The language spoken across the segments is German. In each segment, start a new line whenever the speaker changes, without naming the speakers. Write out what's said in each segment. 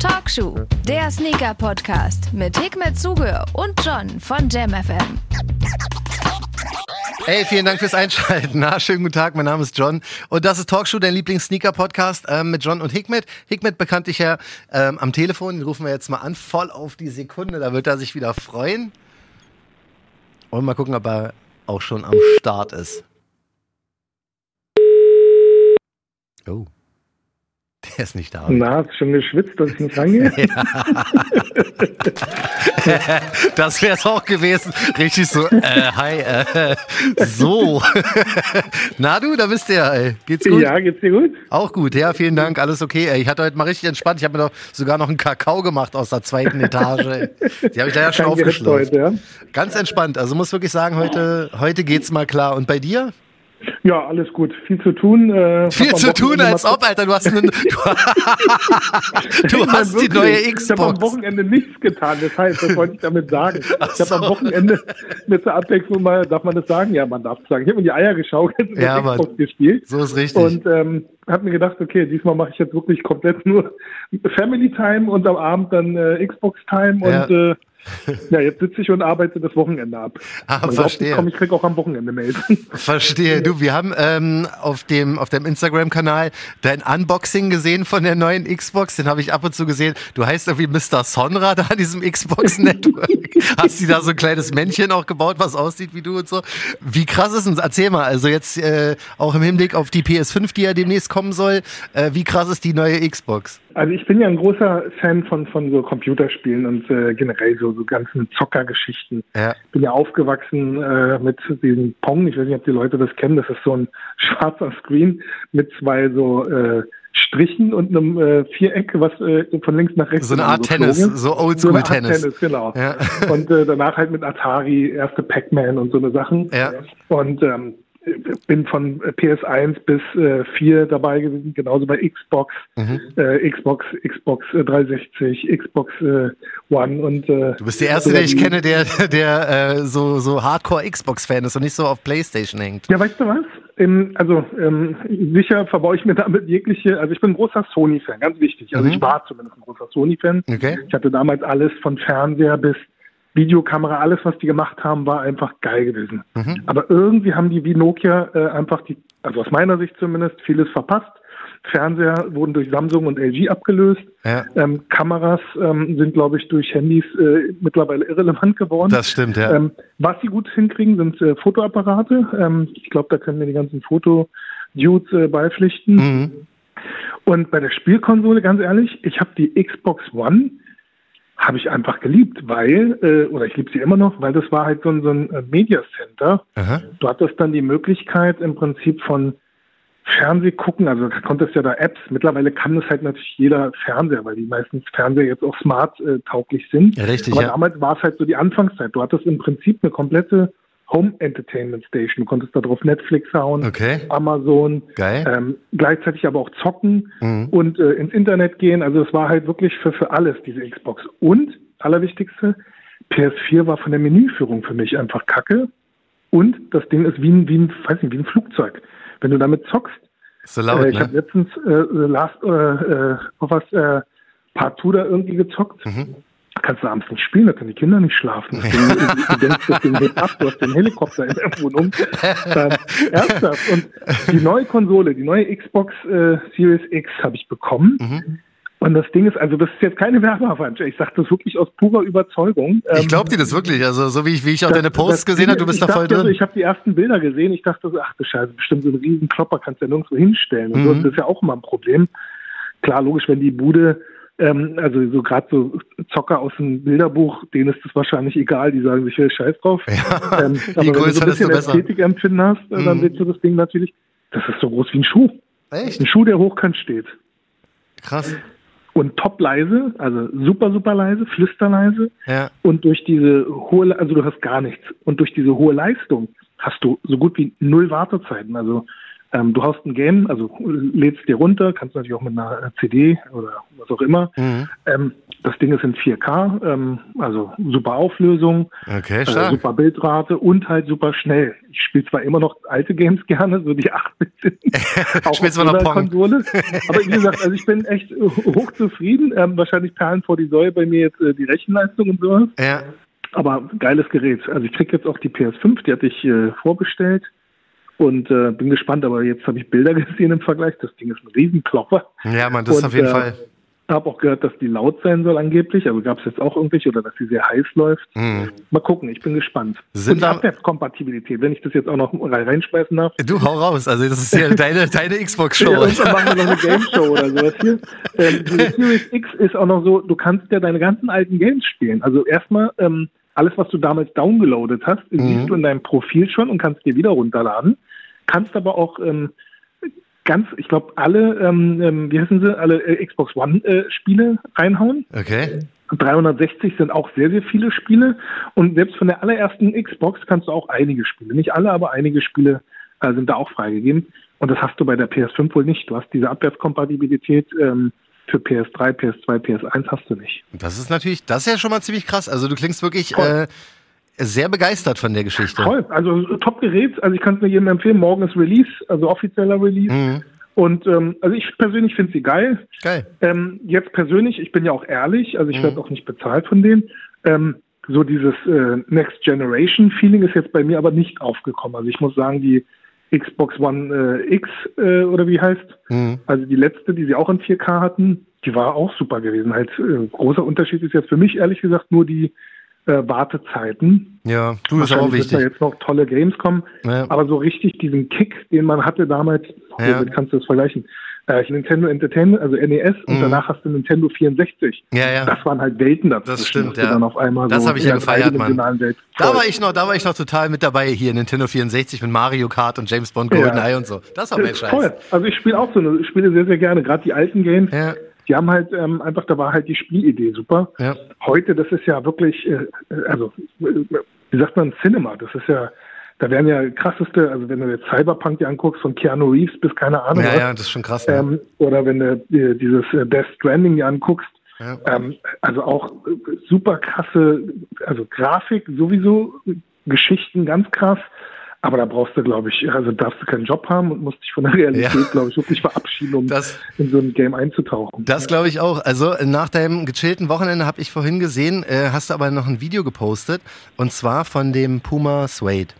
Talkshow, der Sneaker-Podcast mit Hikmet Zuge und John von JamFM.
Hey, vielen Dank fürs Einschalten. Na, schönen guten Tag, mein Name ist John und das ist Talkshow, dein Lieblings-Sneaker-Podcast ähm, mit John und Hikmet. Hikmet bekannt dich ja ähm, am Telefon, den rufen wir jetzt mal an, voll auf die Sekunde, da wird er sich wieder freuen. Und mal gucken, ob er auch schon am Start ist. Oh. Der ist nicht da.
Na, hast du schon geschwitzt, dass ich nicht rangehe?
das wäre es auch gewesen. Richtig so, äh, hi, äh, so. Na du, da bist du ja, ey. Geht's gut?
Ja, geht's dir gut?
Auch gut, ja, vielen Dank, alles okay. Ey. Ich hatte heute mal richtig entspannt. Ich habe mir doch sogar noch einen Kakao gemacht aus der zweiten Etage. Ey. Die habe ich da ja schon aufgeschlossen. Ja? Ganz entspannt. Also muss wirklich sagen, heute, heute geht's mal klar. Und bei dir?
Ja, alles gut. Viel zu tun. Äh,
Viel zu tun, als ob, Alter. Du hast, einen, du, hast die neue Xbox.
Ich habe am Wochenende nichts getan. Das heißt, das wollte ich damit sagen. Ach ich habe am Wochenende mit der Abwechslung mal, darf man das sagen? Ja, man darf es sagen. Ich habe mir die Eier geschaukelt und
ja, Xbox gespielt. So ist richtig.
Und ähm, habe mir gedacht, okay, diesmal mache ich jetzt wirklich komplett nur Family Time und am Abend dann äh, Xbox Time ja. und äh, ja, jetzt sitze ich und arbeite das Wochenende ab.
Ah, Man verstehe.
Komm, ich krieg auch am Wochenende Mails.
Verstehe. Du, wir haben ähm, auf dem auf deinem Instagram-Kanal dein Unboxing gesehen von der neuen Xbox. Den habe ich ab und zu gesehen. Du heißt irgendwie Mr. Sonra da an diesem Xbox Network. Hast du da so ein kleines Männchen auch gebaut, was aussieht wie du und so? Wie krass ist denn? Erzähl mal. Also jetzt äh, auch im Hinblick auf die PS5, die ja demnächst kommen soll. Äh, wie krass ist die neue Xbox?
Also ich bin ja ein großer Fan von von so Computerspielen und äh, generell so so ganzen Zockergeschichten. Ja. Bin ja aufgewachsen äh, mit diesem Pong. Ich weiß nicht, ob die Leute das kennen. Das ist so ein schwarzer Screen mit zwei so äh, Strichen und einem äh, Viereck, was äh, von links nach rechts.
So eine Art so Tennis, so Oldschool-Tennis. So Tennis,
genau. Ja. Und äh, danach halt mit Atari, erste Pac-Man und so eine Sachen. Ja. Und ähm, bin von PS1 bis äh, 4 dabei gewesen, genauso bei Xbox, mhm. äh, Xbox, Xbox 360, äh, Xbox äh, One und äh,
Du bist der Erste, der ich kenne, der, der äh, so, so Hardcore Xbox-Fan ist und nicht so auf Playstation hängt.
Ja, weißt du was? Ähm, also ähm, sicher verbaue ich mir damit jegliche, also ich bin ein großer Sony-Fan, ganz wichtig. Also mhm. ich war zumindest ein großer Sony-Fan. Okay. Ich hatte damals alles von Fernseher bis Videokamera, alles, was die gemacht haben, war einfach geil gewesen. Mhm. Aber irgendwie haben die wie Nokia äh, einfach die, also aus meiner Sicht zumindest, vieles verpasst. Fernseher wurden durch Samsung und LG abgelöst. Ja. Ähm, Kameras ähm, sind, glaube ich, durch Handys äh, mittlerweile irrelevant geworden.
Das stimmt, ja. Ähm,
was sie gut hinkriegen, sind äh, Fotoapparate. Ähm, ich glaube, da können wir die ganzen Foto-Dudes äh, beipflichten. Mhm. Und bei der Spielkonsole, ganz ehrlich, ich habe die Xbox One habe ich einfach geliebt, weil, äh, oder ich liebe sie immer noch, weil das war halt so ein, so ein äh, Media Center. Aha. Du hattest dann die Möglichkeit im Prinzip von Fernseh gucken, also da konntest ja da Apps, mittlerweile kann das halt natürlich jeder Fernseher, weil die meisten Fernseher jetzt auch smart äh, tauglich sind.
Ja, richtig,
Aber
ja.
damals war es halt so die Anfangszeit. Du hattest im Prinzip eine komplette Home Entertainment Station. Du konntest da drauf Netflix hauen,
okay.
Amazon. Ähm, gleichzeitig aber auch zocken mhm. und äh, ins Internet gehen. Also es war halt wirklich für, für alles, diese Xbox. Und, allerwichtigste, PS4 war von der Menüführung für mich einfach kacke. Und das Ding ist wie ein, wie ein, weiß nicht, wie ein Flugzeug. Wenn du damit zockst,
so laut,
äh, ich
ne?
habe letztens äh, Last äh, äh, was äh, Part 2 da irgendwie gezockt. Mhm kannst du abends nicht spielen, da können die Kinder nicht schlafen. Deswegen, du, du denkst, das Ding geht ab, du hast den Helikopter in der Wohnung. Ähm, ernsthaft. Und die neue Konsole, die neue Xbox äh, Series X habe ich bekommen. Mhm. Und das Ding ist, also das ist jetzt keine Werbeveranstaltung. Ich sage das wirklich aus purer Überzeugung.
Ich glaube dir das wirklich. Also so wie ich, wie ich auch das, deine Posts gesehen habe, du bist da voll drin. Also,
ich habe die ersten Bilder gesehen. Ich dachte so, ach du Scheiße, bestimmt so einen riesen Klopper kannst du ja nirgendwo hinstellen. Und mhm. so, das ist ja auch immer ein Problem. Klar, logisch, wenn die Bude ähm, also so gerade so Zocker aus dem Bilderbuch, denen ist das wahrscheinlich egal, die sagen sich, hey, scheiß drauf. Ja, ähm, aber wenn du so ein bisschen Ästhetikempfinden hast, mhm. dann willst du das Ding natürlich, das ist so groß wie ein Schuh.
Echt?
Ein Schuh, der hochkant steht.
Krass.
Und top leise, also super, super leise, flüsterleise.
Ja.
Und durch diese hohe, also du hast gar nichts. Und durch diese hohe Leistung hast du so gut wie null Wartezeiten. Also ähm, du hast ein Game, also lädst dir runter, kannst natürlich auch mit einer CD oder was auch immer. Mhm. Ähm, Das Ding ist in 4K, ähm, also super Auflösung,
Okay,
äh, super Bildrate und halt super schnell. Ich spiele zwar immer noch alte Games gerne, so die 8-Bit. auch
Spielst
auf
du noch Pong?
Konsole. Aber wie gesagt, also ich bin echt äh, hochzufrieden. Ähm, wahrscheinlich perlen vor die Säule bei mir jetzt äh, die Rechenleistung und sowas.
Ja.
Aber geiles Gerät. Also ich krieg jetzt auch die PS5, die hatte ich äh, vorbestellt und äh, bin gespannt. Aber jetzt habe ich Bilder gesehen im Vergleich. Das Ding ist ein Riesenklopper.
Ja, Mann, das ist
Und,
auf jeden
äh,
Fall.
Habe auch gehört, dass die laut sein soll angeblich. Also gab es jetzt auch irgendwelche oder dass sie sehr heiß läuft. Mal gucken, ich bin gespannt.
Sind
und die Abwärtskompatibilität, wenn ich das jetzt auch noch rein- reinschmeißen darf.
Du hau raus. Also das ist ja deine, deine
Ja,
Xbox-Show.
irgendwann machen wir noch eine Game Show oder sowas hier. Ähm, die Series X ist auch noch so, du kannst ja deine ganzen alten Games spielen. Also erstmal, ähm, alles, was du damals downgeloadet hast, siehst du in deinem Profil schon und kannst dir wieder runterladen. Kannst aber auch ähm, ganz, ich glaube, alle, ähm, ähm, wie heißen sie, alle äh, Xbox One-Spiele reinhauen.
Okay.
360 sind auch sehr, sehr viele Spiele. Und selbst von der allerersten Xbox kannst du auch einige Spiele. Nicht alle, aber einige Spiele äh, sind da auch freigegeben. Und das hast du bei der PS5 wohl nicht. Du hast diese Abwärtskompatibilität ähm, für PS3, PS2, PS1 hast du nicht.
Das ist natürlich, das ist ja schon mal ziemlich krass. Also du klingst wirklich äh, sehr begeistert von der Geschichte.
Toll. Also Top-Gerät. Also ich kann es mir jedem empfehlen. Morgen ist Release, also offizieller Release.
Mhm.
Und ähm, also ich persönlich finde sie geil.
Geil.
Ähm, jetzt persönlich, ich bin ja auch ehrlich, also ich
Mhm.
werde auch nicht bezahlt von denen. Ähm, so dieses äh, Next Generation Feeling ist jetzt bei mir aber nicht aufgekommen. Also ich muss sagen, die Xbox One äh, X äh, oder wie heißt,
Mhm.
also die letzte, die sie auch in 4K hatten, die war auch super gewesen. Halt äh, großer Unterschied ist jetzt für mich ehrlich gesagt nur die äh, Wartezeiten.
Ja, du ist auch
Wahrscheinlich wird da
wichtig.
jetzt noch tolle Games kommen,
Ja.
aber so richtig diesen Kick, den man hatte damals,
Ja.
womit kannst du das vergleichen? Äh, Nintendo Entertainment, also NES, und
Mhm.
danach hast du Nintendo 64.
Ja, ja.
Das waren halt Welten dazwischen.
Das stimmt, ja.
Dann auf einmal
Das
so
hab ich ja gefeiert, Mann.
Welt
Da war ich noch, da war ich noch total mit dabei hier Nintendo 64 mit Mario Kart und James Bond GoldenEye und so. Das war mein Scheiß.
toll. Also ich spiele auch so ich spiele sehr, sehr gerne, gerade die alten Games.
Ja.
Die haben halt ähm, einfach, da war halt die Spielidee super.
Ja.
Heute, das ist ja wirklich, äh, also äh, wie sagt man, Cinema. Das ist ja, da werden ja krasseste, also wenn du jetzt Cyberpunk dir anguckst, von Keanu Reeves bis keine Ahnung
Ja,
was,
ja, das ist schon krass. Ne?
ähm, oder wenn du dir dieses äh, Death Stranding dir anguckst,
Ja.
ähm, also auch äh, super krasse, also Grafik sowieso, äh, Geschichten ganz krass. Aber da brauchst du, glaube ich, also darfst du keinen Job haben und musst dich von der Realität,
Ja.
glaube ich, wirklich verabschieden, um
Das-
in so ein Game einzutauchen.
Das glaube ich auch. Also nach deinem gechillten Wochenende habe ich vorhin gesehen, äh, hast du aber noch ein Video gepostet und zwar von dem Puma Suede.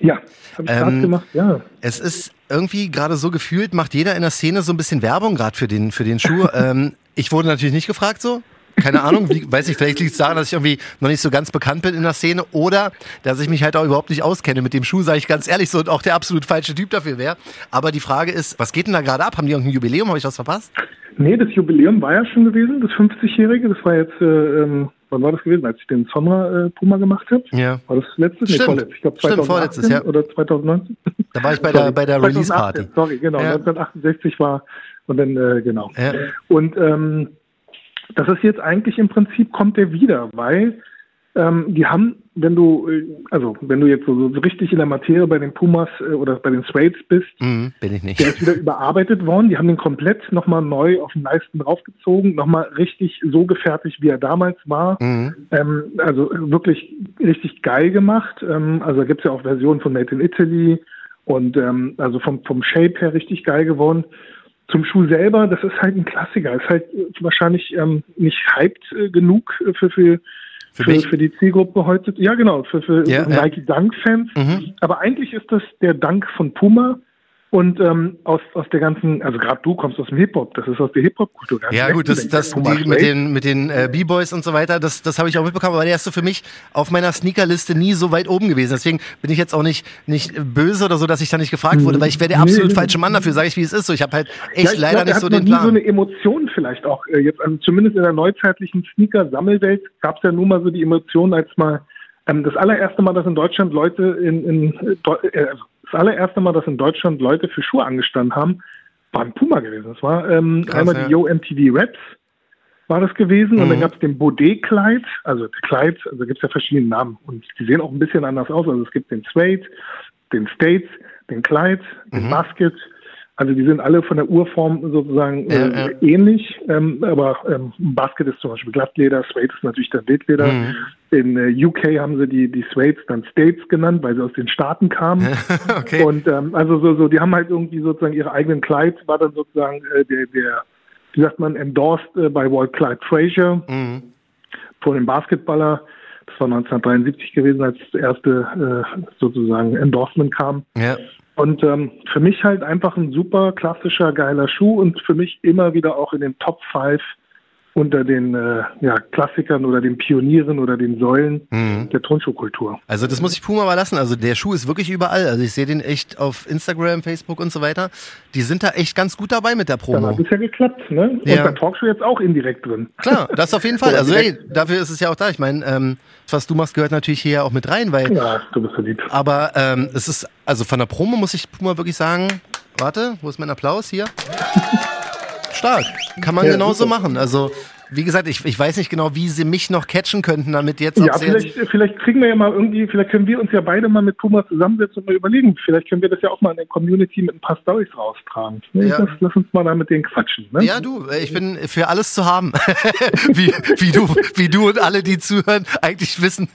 ja, habe ich
Ähm,
gerade gemacht, ja.
Es ist irgendwie gerade so gefühlt, macht jeder in der Szene so ein bisschen Werbung gerade für den, für den Schuh. ähm, ich wurde natürlich nicht gefragt so. Keine Ahnung, wie, weiß ich, vielleicht liegt es daran, dass ich irgendwie noch nicht so ganz bekannt bin in der Szene oder dass ich mich halt auch überhaupt nicht auskenne mit dem Schuh, sage ich ganz ehrlich, so und auch der absolut falsche Typ dafür wäre. Aber die Frage ist, was geht denn da gerade ab? Haben die irgendein Jubiläum? Habe ich was verpasst?
Nee, das Jubiläum war ja schon gewesen, das 50-Jährige. Das war jetzt, äh, ähm, wann war das gewesen, als ich den Sonra äh, Puma gemacht habe?
Ja.
War das letztes? Nee,
Stimmt.
vorletztes. Ich glaube
Stimmt,
2018
vorletztes, ja.
oder 2019.
Da war ich bei der, bei der
2018,
Release-Party.
Sorry, genau.
Ja.
1968 war und dann, äh, genau.
Ja.
Und ähm, das ist jetzt eigentlich im Prinzip, kommt der wieder, weil ähm, die haben, wenn du, äh, also wenn du jetzt so, so richtig in der Materie bei den Pumas äh, oder bei den Suades bist,
Mhm, bin ich
der
nicht.
ist wieder überarbeitet worden. Die haben den komplett nochmal neu auf den Leisten draufgezogen, nochmal richtig so gefertigt, wie er damals war.
Mhm.
Ähm, also wirklich richtig geil gemacht. Ähm, also da gibt's ja auch Versionen von Made in Italy und ähm, also vom, vom Shape her richtig geil geworden. Zum Schuh selber, das ist halt ein Klassiker. Ist halt wahrscheinlich ähm, nicht hyped äh, genug äh, für, für,
Für
für, für die Zielgruppe heute. Ja, genau, für, für
Ja, ja.
Nike Dunk-Fans.
Mhm.
Aber eigentlich ist das der Dank von Puma. Und ähm, aus, aus der ganzen, also gerade du kommst aus dem Hip-Hop, das ist aus der Hip-Hop-Kultur.
Ja gut, das, das die, mit den mit den äh, B-Boys und so weiter, das, das habe ich auch mitbekommen, aber der ist so für mich auf meiner Sneakerliste nie so weit oben gewesen. Deswegen bin ich jetzt auch nicht nicht böse oder so, dass ich da nicht gefragt wurde, weil ich wäre der
Nee,
absolut
nee.
falsche Mann dafür, sage ich wie es ist. So, ich habe halt echt
Ja,
leider
glaub,
nicht so den
nie
Plan.
so eine Emotion vielleicht auch äh, jetzt, also zumindest in der neuzeitlichen Sneaker-Sammelwelt gab es ja nun mal so die Emotion, als mal ähm, das allererste Mal, dass in Deutschland Leute in, in äh, äh, also das allererste Mal, dass in Deutschland Leute für Schuhe angestanden haben, war ein Puma gewesen. Das war ähm,
Krass,
einmal
ja.
die Yo MTV Raps war das gewesen und
Mhm.
dann gab es den Baudet-Kleid, also Kleid, also gibt es ja verschiedene Namen und die sehen auch ein bisschen anders aus. Also es gibt den Suede, den States, den Kleid, den
Mhm.
Basket, Also die sind alle von der Urform sozusagen äh, ja. ähnlich, ähm, aber ähm, Basket ist zum Beispiel Glattleder, Suede ist natürlich dann Wildleder. Mhm. In äh, UK haben sie die, die Suedes dann States genannt, weil sie aus den Staaten kamen. okay. Und ähm, also so, so, die haben halt irgendwie sozusagen ihre eigenen Kleids, war dann sozusagen äh, der, der, wie sagt man, endorsed äh, bei Walt Clyde Frazier mhm. von dem Basketballer. Das war 1973 gewesen, als das erste äh, sozusagen Endorsement kam. Ja. Und ähm, für mich halt einfach ein super klassischer, geiler Schuh und für mich immer wieder auch in den Top 5 unter den äh, ja, Klassikern oder den Pionieren oder den Säulen mhm. der Turnschuhkultur.
Also das muss ich Puma mal lassen. Also der Schuh ist wirklich überall. Also ich sehe den echt auf Instagram, Facebook und so weiter. Die sind da echt ganz gut dabei mit der Promo.
Dann hat es ja geklappt, ne? Und ja. bei Talkshow jetzt auch indirekt drin.
Klar, das auf jeden Fall. Also hey, dafür ist es ja auch da. Ich meine, ähm, was du machst, gehört natürlich hier auch mit rein, weil.
Ja, du bist verliebt.
Aber ähm, es ist, also von der Promo muss ich Puma wirklich sagen, warte, wo ist mein Applaus hier? Stark. Kann man ja, genauso super. machen. Also wie gesagt, ich, ich weiß nicht genau, wie sie mich noch catchen könnten, damit jetzt.
Ja, vielleicht, jetzt vielleicht kriegen wir ja mal irgendwie, vielleicht können wir uns ja beide mal mit Puma zusammensetzen und mal überlegen. Vielleicht können wir das ja auch mal in der Community mit ein paar Storys raustragen. Ne? Ja. Das, lass uns mal da mit denen quatschen. Ne?
Ja, du, ich bin für alles zu haben. wie, wie, du, wie du und alle, die zuhören, eigentlich wissen.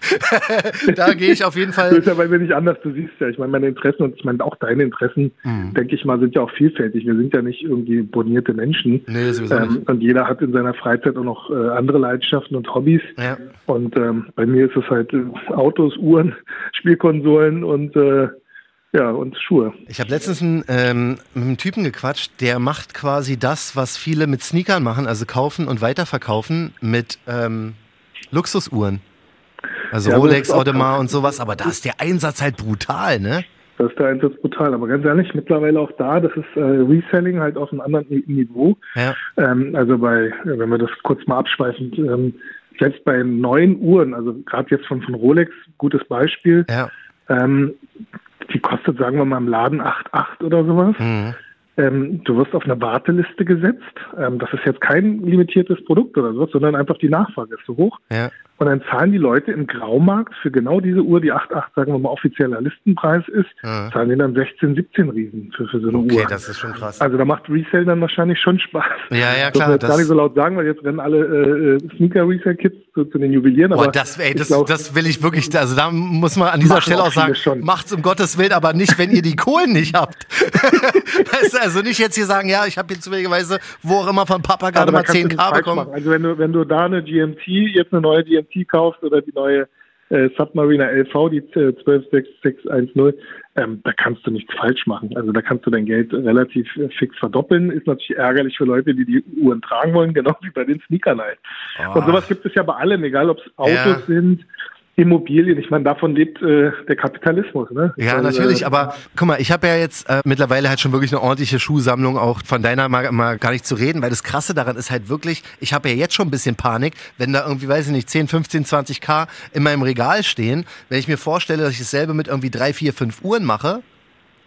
da gehe ich auf jeden Fall.
Das ist ja, weil wir nicht anders, du siehst ja, ich meine, meine Interessen und ich meine auch deine Interessen, mhm. denke ich mal, sind ja auch vielfältig. Wir sind ja nicht irgendwie bonierte Menschen. Nee, sowieso ähm, nicht. Und jeder hat in seiner Freizeit auch noch äh, andere Leidenschaften und Hobbys. Ja. Und ähm, bei mir ist es halt äh, Autos, Uhren, Spielkonsolen und äh, ja, und Schuhe.
Ich habe letztens einen, ähm, mit einem Typen gequatscht, der macht quasi das, was viele mit Sneakern machen, also kaufen und weiterverkaufen mit ähm, Luxusuhren. Also ja, Rolex, Audemars und sowas, aber da ist der Einsatz halt brutal, ne?
Das ist der Einsatz brutal. Aber ganz ehrlich, mittlerweile auch da, das ist äh, Reselling halt auf einem anderen Niveau. Ja. Ähm, also bei, wenn wir das kurz mal abschweifend, ähm, selbst bei neuen Uhren, also gerade jetzt von, von Rolex, gutes Beispiel, ja. ähm, die kostet, sagen wir mal, im Laden 8,8 oder sowas. Mhm. Ähm, du wirst auf eine Warteliste gesetzt. Ähm, das ist jetzt kein limitiertes Produkt oder so, sondern einfach die Nachfrage ist so hoch. Ja. Und dann zahlen die Leute im Graumarkt für genau diese Uhr, die 8,8, sagen wir mal, offizieller Listenpreis ist, ja. zahlen die dann 16, 17 Riesen für, für so eine
okay,
Uhr.
Okay, das ist schon krass.
Also da macht Resale dann wahrscheinlich schon Spaß.
Ja, ja, klar.
Das, das gar nicht so laut sagen, weil jetzt rennen alle äh, äh Sneaker-Resale-Kits zu, zu, den Juwelieren.
Boah, das, ey, das, glaub, das will ich wirklich, also da muss man an dieser Stelle auch sagen, schon. macht's um Gottes Willen, aber nicht, wenn ihr die Kohlen nicht habt. also nicht jetzt hier sagen, ja, ich habe hier zufälligerweise, wo auch immer von Papa gerade mal 10k bekommen.
Also wenn du, wenn du da eine GMT, jetzt eine neue GMT kaufst oder die neue äh, Submariner LV, die äh, 126610, ähm, da kannst du nichts falsch machen. Also da kannst du dein Geld relativ äh, fix verdoppeln. Ist natürlich ärgerlich für Leute, die die Uhren tragen wollen, genau wie bei den Sneakern halt. Oh. Und sowas gibt es ja bei allem, egal ob es Autos ja. sind, Immobilien. Ich meine, davon lebt äh, der Kapitalismus. Ne?
Ja, also, natürlich. Aber guck mal, ich habe ja jetzt äh, mittlerweile halt schon wirklich eine ordentliche Schuhsammlung, auch von deiner mal, mal gar nicht zu reden, weil das Krasse daran ist halt wirklich, ich habe ja jetzt schon ein bisschen Panik, wenn da irgendwie, weiß ich nicht, 10, 15, 20 K in meinem Regal stehen. Wenn ich mir vorstelle, dass ich dasselbe mit irgendwie drei, vier, fünf Uhren mache,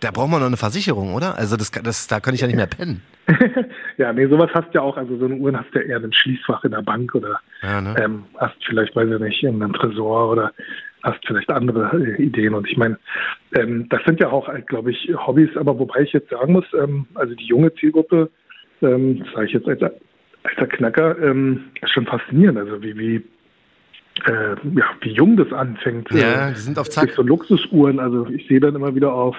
da braucht man noch eine Versicherung, oder? Also das, das, da kann ich ja nicht mehr pennen.
ja, nee, sowas hast du ja auch. Also so eine Uhren hast du ja eher ein Schließfach in der Bank oder ja, ne? ähm, hast vielleicht, weiß ich nicht, in einem Tresor oder hast vielleicht andere äh, Ideen. Und ich meine, ähm, das sind ja auch, äh, glaube ich, Hobbys. Aber wobei ich jetzt sagen muss, ähm, also die junge Zielgruppe, ähm, das sage ich jetzt als alter Knacker, ähm, ist schon faszinierend. Also wie, wie äh, ja, wie jung das anfängt.
Ja, die sind auf Zack.
So Luxusuhren. Also ich sehe dann immer wieder auf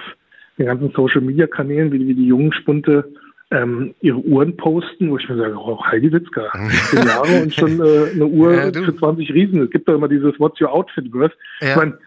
den ganzen Social Media Kanälen, wie, wie die jungen Spunte ähm, ihre Uhren posten, wo ich mir sage, oh, Heidi Witzka, 10 Jahre und schon äh, eine Uhr ja, für 20 Riesen. Es gibt doch immer dieses What's Your Outfit Worth. Ja. Ich meine,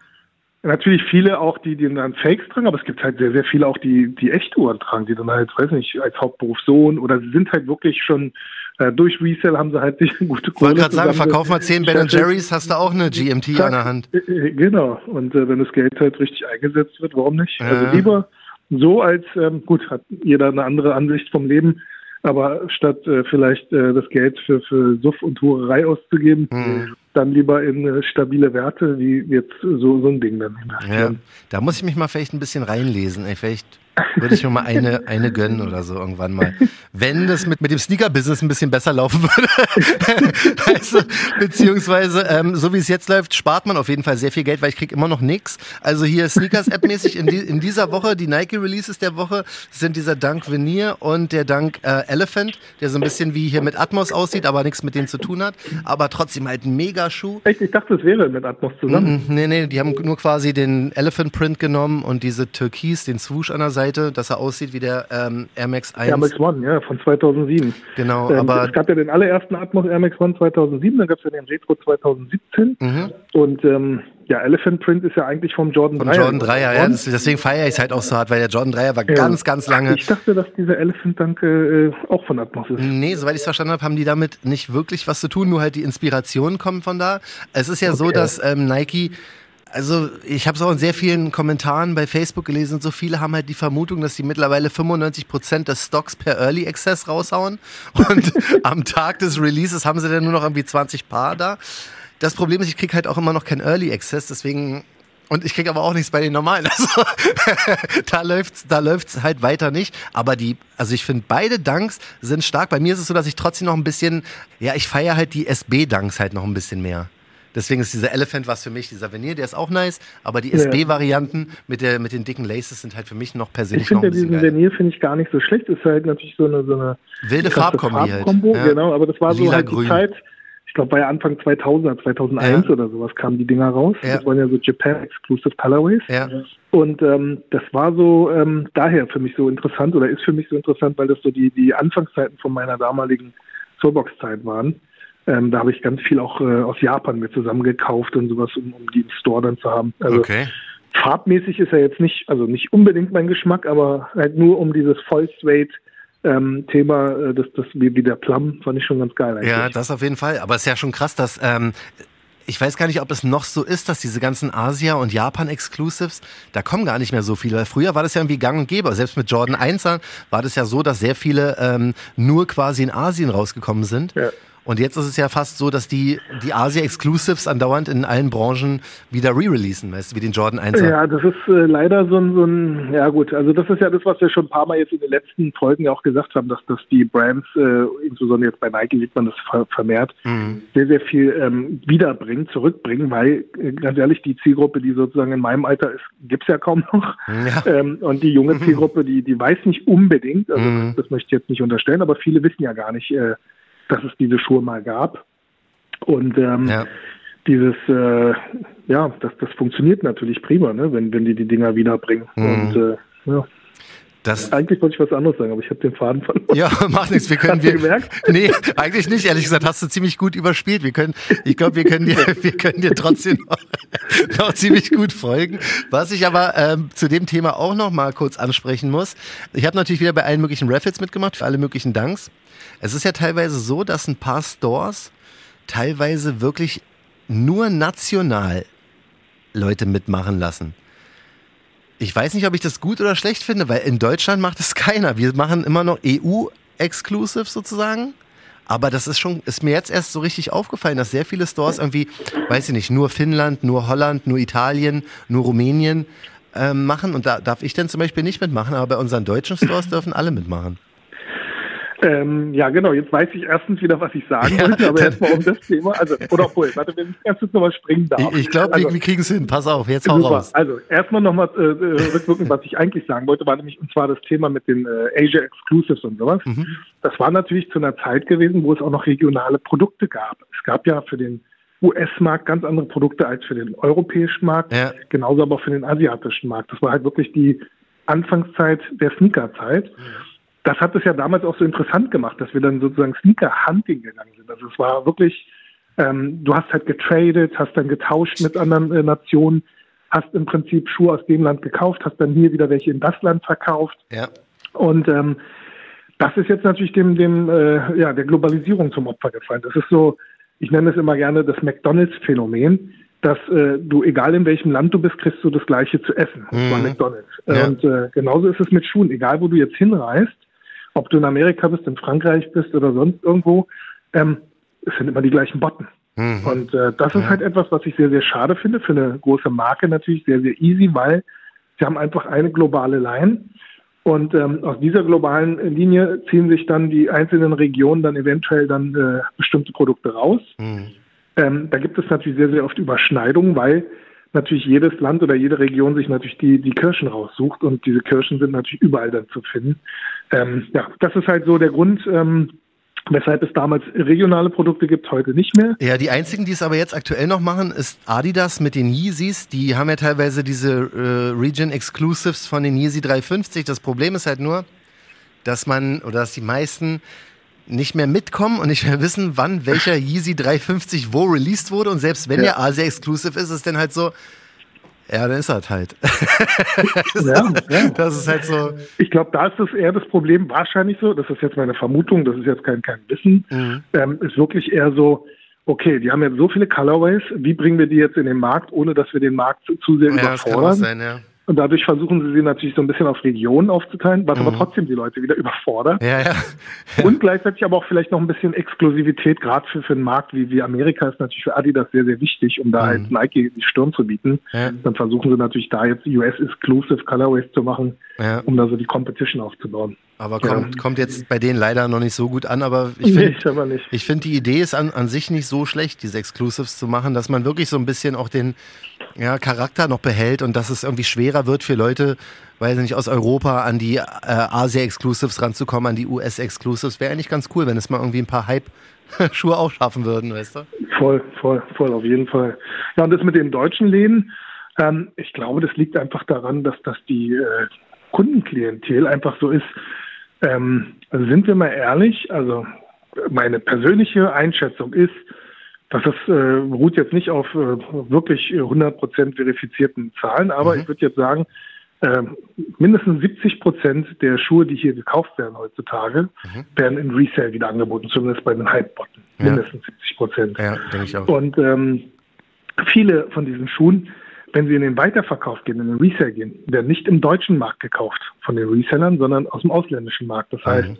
natürlich viele auch, die, die dann Fakes tragen, aber es gibt halt sehr, sehr viele auch, die, die echte Uhren tragen, die dann halt, weiß nicht, als Hauptberuf Sohn oder sie sind halt wirklich schon äh, durch Resell haben sie halt sich eine gute
Kohle. Ich wollte gerade sagen, verkauf mal 10 Ben Jerry's, hast du auch eine GMT an der Hand.
Äh, äh, genau. Und äh, wenn das Geld halt richtig eingesetzt wird, warum nicht? Ja. Also lieber so als, ähm, gut, hat jeder eine andere Ansicht vom Leben, aber statt äh, vielleicht äh, das Geld für, für Suff und Hurerei auszugeben, mhm. dann lieber in äh, stabile Werte, wie jetzt so, so ein Ding dann.
Ja, da muss ich mich mal vielleicht ein bisschen reinlesen. Ey, vielleicht würde ich mir mal eine, eine gönnen oder so irgendwann mal. Wenn das mit, mit dem Sneaker-Business ein bisschen besser laufen würde. also, beziehungsweise, ähm, so wie es jetzt läuft, spart man auf jeden Fall sehr viel Geld, weil ich kriege immer noch nichts. Also hier Sneakers-App-mäßig in, die, in dieser Woche, die Nike-Releases der Woche sind dieser Dunk Veneer und der Dunk äh, Elephant, der so ein bisschen wie hier mit Atmos aussieht, aber nichts mit denen zu tun hat. Aber trotzdem halt ein Mega-Schuh.
Echt? Ich dachte, es wäre mit Atmos zusammen.
Mm, nee, nee, die haben nur quasi den Elephant Print genommen und diese Türkis, den Swoosh an der Seite, dass er aussieht wie der ähm, Air Max 1.
Air Max One, ja, von 2007.
Genau,
Ähm,
aber
es gab ja den allerersten Atmos Air Max One 2007, dann gab es ja den Retro 2017
Mhm.
und ähm, ja, Elephant Print ist ja eigentlich vom Jordan
vom
3.
Jordan 3er, ja, das, deswegen feiere ich es halt auch so hart, weil der Jordan 3er war ganz, ganz lange.
Ich dachte, dass dieser Elephant Dunk äh, auch von Atmos ist.
Nee, soweit ich es verstanden habe, haben die damit nicht wirklich was zu tun, nur halt die Inspirationen kommen von da. Es ist ja so,
Okay.
dass ähm, Nike, also ich habe es auch in sehr vielen Kommentaren bei Facebook gelesen und so viele haben halt die Vermutung, dass die mittlerweile 95% des Stocks per Early Access raushauen und am Tag des Releases haben sie dann nur noch irgendwie 20 Paar da. Das Problem ist, ich kriege halt auch immer noch kein Early Access, deswegen und ich krieg aber auch nichts bei den normalen. Also da läuft's, da läuft's halt weiter nicht. Aber die, also ich finde beide Dunks sind stark. Bei mir ist es so, dass ich trotzdem noch ein bisschen, ja, ich feiere halt die SB-Dunks halt noch ein bisschen mehr. Deswegen ist dieser Elephant was für mich, dieser Venier, der ist auch nice, aber die
Ja.
SB-Varianten mit, der, mit den dicken Laces sind halt für mich noch
Ich
persönlich noch
finde
ein
ja
bisschen
diesen
geil.
Venier finde ich gar nicht so schlecht. Ist halt natürlich so eine, so eine
Wilde Farbkombi halt.
Farbkombo,
Ja.
Genau, aber das war so
Lila,
halt
grün.
die Zeit. Ich glaube, bei Anfang 2000er, 2001
Ja.
oder sowas kamen die Dinger raus.
Ja.
Das waren ja so Japan Exclusive Colorways.
Ja.
Und ähm, das war so ähm, daher für mich so interessant oder ist für mich so interessant, weil das so die, die Anfangszeiten von meiner damaligen Soulbox-Zeit waren. Ähm, da habe ich ganz viel auch äh, aus Japan mir zusammengekauft und sowas, um, um die im Store dann zu haben. Also
Okay.
farbmäßig ist er jetzt nicht, also nicht unbedingt mein Geschmack, aber halt nur um dieses Voll Suede ähm, Thema, äh, das, das wie, wie der Plum, fand ich schon ganz geil eigentlich.
Ja, das auf jeden Fall. Aber es ist ja schon krass, dass ähm, ich weiß gar nicht, ob es noch so ist, dass diese ganzen Asia- und Japan-Exclusives, da kommen gar nicht mehr so viele. Früher war das ja irgendwie gang und gäbe. Selbst mit Jordan 1 war das ja so, dass sehr viele ähm, nur quasi in Asien rausgekommen sind.
Ja.
Und jetzt ist es ja fast so, dass die, die Asia-Exclusives andauernd in allen Branchen wieder re-releasen, weißt du, wie den Jordan 1
Ja, das ist äh, leider so ein, so ein, ja gut, also das ist ja das, was wir schon ein paar Mal jetzt in den letzten Folgen ja auch gesagt haben, dass, dass die Brands, äh, insbesondere jetzt bei Nike sieht man das ver vermehrt,
Mhm.
sehr, sehr viel ähm, wiederbringen, zurückbringen, weil äh, ganz ehrlich, die Zielgruppe, die sozusagen in meinem Alter ist, gibt's ja kaum noch.
Ja.
Ähm, und die junge Zielgruppe, die, die weiß nicht unbedingt, also
Mhm.
das, das möchte ich jetzt nicht unterstellen, aber viele wissen ja gar nicht, äh, dass es diese Schuhe mal gab. Und ähm,
Ja.
dieses, äh, ja, das, das funktioniert natürlich prima, ne, wenn, wenn die die Dinger wiederbringen.
Mhm.
Und äh, ja,
Das,
eigentlich wollte ich was anderes sagen, aber ich habe den Faden verloren.
Ja, macht nichts. Wir können
Hast du
wir,
gemerkt?
Nee, eigentlich nicht. Ehrlich gesagt, hast du ziemlich gut überspielt. Wir können, ich glaube, wir können dir, wir können dir trotzdem noch, noch ziemlich gut folgen. Was ich aber ähm, zu dem Thema auch noch mal kurz ansprechen muss. Ich habe natürlich wieder bei allen möglichen Raffles mitgemacht, für alle möglichen Danks. Es ist ja teilweise so, dass ein paar Stores teilweise wirklich nur national Leute mitmachen lassen. Ich weiß nicht, ob ich das gut oder schlecht finde, weil in Deutschland macht es keiner. Wir machen immer noch EU-Exclusive sozusagen. Aber das ist schon, ist mir jetzt erst so richtig aufgefallen, dass sehr viele Stores irgendwie, weiß ich nicht, nur Finnland, nur Holland, nur Italien, nur Rumänien ähm, machen. Und da darf ich dann zum Beispiel nicht mitmachen, aber bei unseren deutschen Stores dürfen alle mitmachen.
Ähm, ja, genau. Jetzt weiß ich erstens wieder, was ich sagen
Ja,
wollte, aber erstmal um das Thema. Also, oder obwohl, warte, wenn ich kurz nochmal springen darf.
Ich, ich glaube,
also,
wir, kriegen es hin. Pass auf, jetzt hau
Super.
raus.
Also erstmal nochmal äh, äh, rückwirkend, was ich eigentlich sagen wollte, war nämlich und zwar das Thema mit den äh, Asia Exclusives und sowas.
Mhm.
Das war natürlich zu einer Zeit gewesen, wo es auch noch regionale Produkte gab. Es gab ja für den US-Markt ganz andere Produkte als für den europäischen Markt,
Ja.
genauso aber auch für den asiatischen Markt. Das war halt wirklich die Anfangszeit der Sneakerzeit. Das hat es ja damals auch so interessant gemacht, dass wir dann sozusagen Sneaker-Hunting gegangen sind. Also es war wirklich, ähm, du hast halt getradet, hast dann getauscht mit anderen äh, Nationen, hast im Prinzip Schuhe aus dem Land gekauft, hast dann hier wieder welche in das Land verkauft.
Ja.
Und ähm, das ist jetzt natürlich dem, dem äh, ja, der Globalisierung zum Opfer gefallen. Das ist so, ich nenne es immer gerne das McDonalds-Phänomen, dass äh, du, egal in welchem Land du bist, kriegst du das Gleiche zu essen. Und zwar
Mhm.
McDonalds.
Ja.
Und äh, genauso ist es mit Schuhen. Egal, wo du jetzt hinreist, ob du in Amerika bist, in Frankreich bist oder sonst irgendwo, ähm, es sind immer die gleichen Botten.
Mhm.
Und äh, das ist halt etwas, was ich sehr, sehr schade finde. Für eine große Marke natürlich sehr, sehr easy, weil sie haben einfach eine globale Line. Und ähm, aus dieser globalen Linie ziehen sich dann die einzelnen Regionen dann eventuell dann äh, bestimmte Produkte raus. Mhm. Ähm, da gibt es natürlich sehr, sehr oft Überschneidungen, weil natürlich jedes Land oder jede Region sich natürlich die, die Kirschen raussucht und diese Kirschen sind natürlich überall dann zu finden. Ähm, ja, das ist halt so der Grund, ähm, weshalb es damals regionale Produkte gibt, heute nicht mehr.
Ja, die einzigen, die es aber jetzt aktuell noch machen, ist Adidas mit den Yeezys. Die haben ja teilweise diese äh, Region Exclusives von den Yeezy 350. Das Problem ist halt nur, dass man oder dass die meisten nicht mehr mitkommen und nicht mehr wissen, wann welcher Yeezy 350 wo released wurde. Und selbst wenn ja. der Asia Exclusive ist, ist dann halt so, ja, dann ist das halt. ja, ja. Das ist halt so.
Ich glaube, da ist das eher das Problem, wahrscheinlich so, das ist jetzt meine Vermutung, das ist jetzt kein, kein Wissen, mhm. ähm, ist wirklich eher so, okay, die haben jetzt so viele Colorways, wie bringen wir die jetzt in den Markt, ohne dass wir den Markt zu, zu sehr ja, überfordern? Das kann sein, ja. Und dadurch versuchen sie sie natürlich so ein bisschen auf Regionen aufzuteilen, was mhm. aber trotzdem die Leute wieder überfordert. Ja, ja. ja. Und gleichzeitig aber auch vielleicht noch ein bisschen Exklusivität, gerade für, für einen Markt wie, wie Amerika ist natürlich für Adidas sehr, sehr wichtig, um da mhm. halt Nike die Stirn zu bieten. Ja. Dann versuchen sie natürlich da jetzt US-Exclusive Colorways zu machen, um da so die Competition aufzubauen.
Aber kommt, ja. kommt jetzt bei denen leider noch nicht so gut an, aber ich finde nee, ich finde die Idee ist an, an sich nicht so schlecht, diese Exclusives zu machen, dass man wirklich so ein bisschen auch den ja, Charakter noch behält und dass es irgendwie schwerer wird für Leute, weiß nicht, aus Europa an die äh, Asia-Exclusives ranzukommen, an die US-Exclusives. Wäre eigentlich ganz cool, wenn es mal irgendwie ein paar Hype-Schuhe auch schaffen würden, weißt du?
Voll, voll, voll, auf jeden Fall. Ja, und das mit den deutschen Läden, ähm, ich glaube, das liegt einfach daran, dass das die äh, Kundenklientel einfach so ist, ähm, also sind wir mal ehrlich, also meine persönliche Einschätzung ist, dass es äh, beruht jetzt nicht auf äh, wirklich 100% verifizierten Zahlen, aber mhm. ich würde jetzt sagen, äh, mindestens 70% der Schuhe, die hier gekauft werden heutzutage, mhm. werden in Resale wieder angeboten, zumindest bei den Hype-Botten. Ja. Mindestens 70 Ja, denke ich auch. Und ähm, viele von diesen Schuhen wenn sie in den Weiterverkauf gehen, in den Resale gehen, werden nicht im deutschen Markt gekauft von den Resellern, sondern aus dem ausländischen Markt. Das heißt, mhm.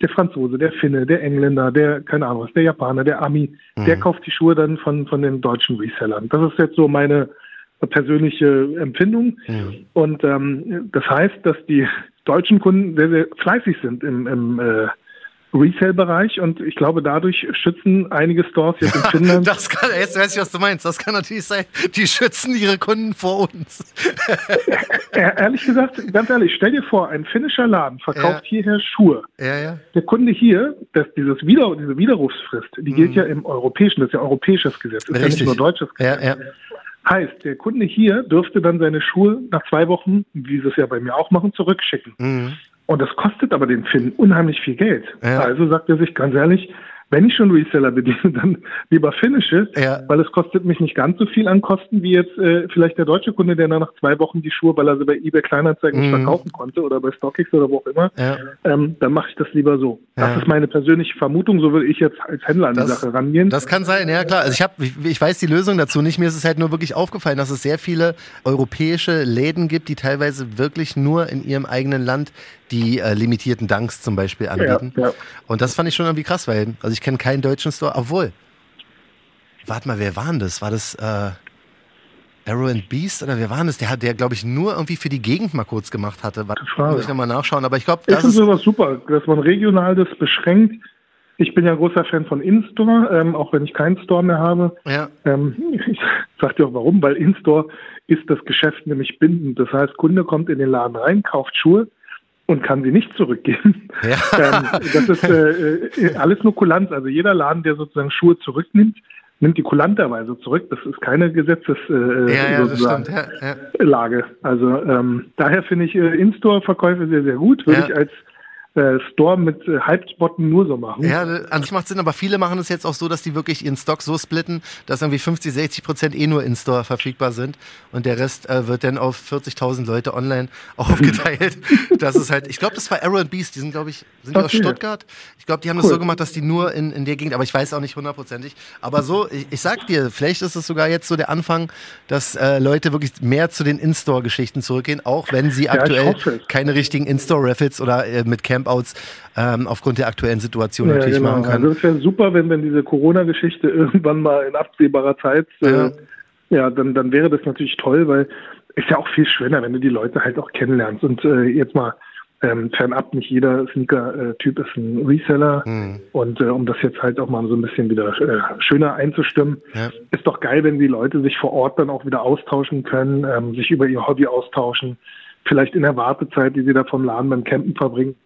der Franzose, der Finne, der Engländer, der, keine Ahnung was, der Japaner, der Ami, mhm. der kauft die Schuhe dann von, von den deutschen Resellern. Das ist jetzt so meine persönliche Empfindung. Mhm. Und ähm, das heißt, dass die deutschen Kunden sehr, sehr fleißig sind im, im äh, Resale-Bereich und ich glaube, dadurch schützen einige Stores jetzt in Finnland.
das kann, jetzt weiß ich, was du meinst. Das kann natürlich sein. Die schützen ihre Kunden vor uns.
ehrlich gesagt, ganz ehrlich, stell dir vor, ein finnischer Laden verkauft ja. hierher Schuhe. Ja, ja. Der Kunde hier, das, dieses Wieder, diese Widerrufsfrist, die mhm. gilt ja im europäischen, das ist ja europäisches Gesetz, das ist ja nicht nur deutsches Gesetz. Ja, ja. Heißt, der Kunde hier dürfte dann seine Schuhe nach zwei Wochen, wie sie es ja bei mir auch machen, zurückschicken. Mhm. Und das kostet aber den Finn unheimlich viel Geld. Ja. Also sagt er sich ganz ehrlich, wenn ich schon Reseller bediene, dann lieber finnische, ja. weil es kostet mich nicht ganz so viel an Kosten wie jetzt äh, vielleicht der deutsche Kunde, der nach zwei Wochen die Schuhe, weil er sie bei eBay Kleinanzeigen mhm. nicht verkaufen konnte oder bei StockX oder wo auch immer, ja. ähm, dann mache ich das lieber so. Ja. Das ist meine persönliche Vermutung, so würde ich jetzt als Händler an das, die Sache rangehen.
Das kann sein, ja klar. Also ich habe, ich, ich weiß die Lösung dazu nicht. Mir ist es halt nur wirklich aufgefallen, dass es sehr viele europäische Läden gibt, die teilweise wirklich nur in ihrem eigenen Land die äh, limitierten Dunks zum Beispiel anbieten. Und das fand ich schon irgendwie krass, weil also ich kenne keinen deutschen Store, obwohl. Warte mal, wer war denn das? War das äh, Arrow and Beast oder wer war das? Der hat der, glaube ich, nur irgendwie für die Gegend mal kurz gemacht hatte. Warte, muss ich nochmal nachschauen, aber ich glaube,
das ist sowas super, dass man regional das beschränkt. Ich bin ja ein großer Fan von In-Store, ähm, auch wenn ich keinen Store mehr habe. Ja. Ähm, ich sag dir auch warum, weil In-Store ist das Geschäft nämlich bindend. Das heißt, Kunde kommt in den Laden rein, kauft Schuhe, und kann sie nicht zurückgeben. Ja. Ähm, das ist äh, äh, alles nur Kulanz. Also jeder Laden, der sozusagen Schuhe zurücknimmt, nimmt die kulanterweise zurück. Das ist keine Gesetzeslage. Äh, ja, ja, ja, Also ähm, daher finde ich äh, In-Store-Verkäufe sehr, sehr gut. Würde ich als äh, Store mit äh, Hype-Spotten nur so machen.
Ja, an sich macht Sinn, aber viele machen es jetzt auch so, dass die wirklich ihren Stock so splitten, dass irgendwie 50, 60 Prozent eh nur in Store verfügbar sind und der Rest äh, wird dann auf 40.000 Leute online aufgeteilt. das ist halt, ich glaube, das war Arrow Beast, die sind, glaube ich, sind okay. aus Stuttgart. Ich glaube, die haben cool. das so gemacht, dass die nur in, in der Gegend, aber ich weiß auch nicht hundertprozentig. Aber so, ich, ich sag dir, vielleicht ist es sogar jetzt so der Anfang, dass äh, Leute wirklich mehr zu den In-Store-Geschichten zurückgehen, auch wenn sie ja, aktuell keine richtigen In-Store-Raffles oder äh, mit Camp Campouts ähm, aufgrund der aktuellen Situation ja, natürlich genau. machen kann.
Also es wäre super, wenn, wenn diese Corona-Geschichte irgendwann mal in absehbarer Zeit, äh, ja, ja dann, dann wäre das natürlich toll, weil es ja auch viel schöner, wenn du die Leute halt auch kennenlernst. Und äh, jetzt mal ähm, fernab nicht jeder Sneaker-Typ ist ein Reseller. Mhm. Und äh, um das jetzt halt auch mal so ein bisschen wieder äh, schöner einzustimmen, ja. ist doch geil, wenn die Leute sich vor Ort dann auch wieder austauschen können, ähm, sich über ihr Hobby austauschen, vielleicht in der Wartezeit, die sie da vom Laden beim Campen verbringen,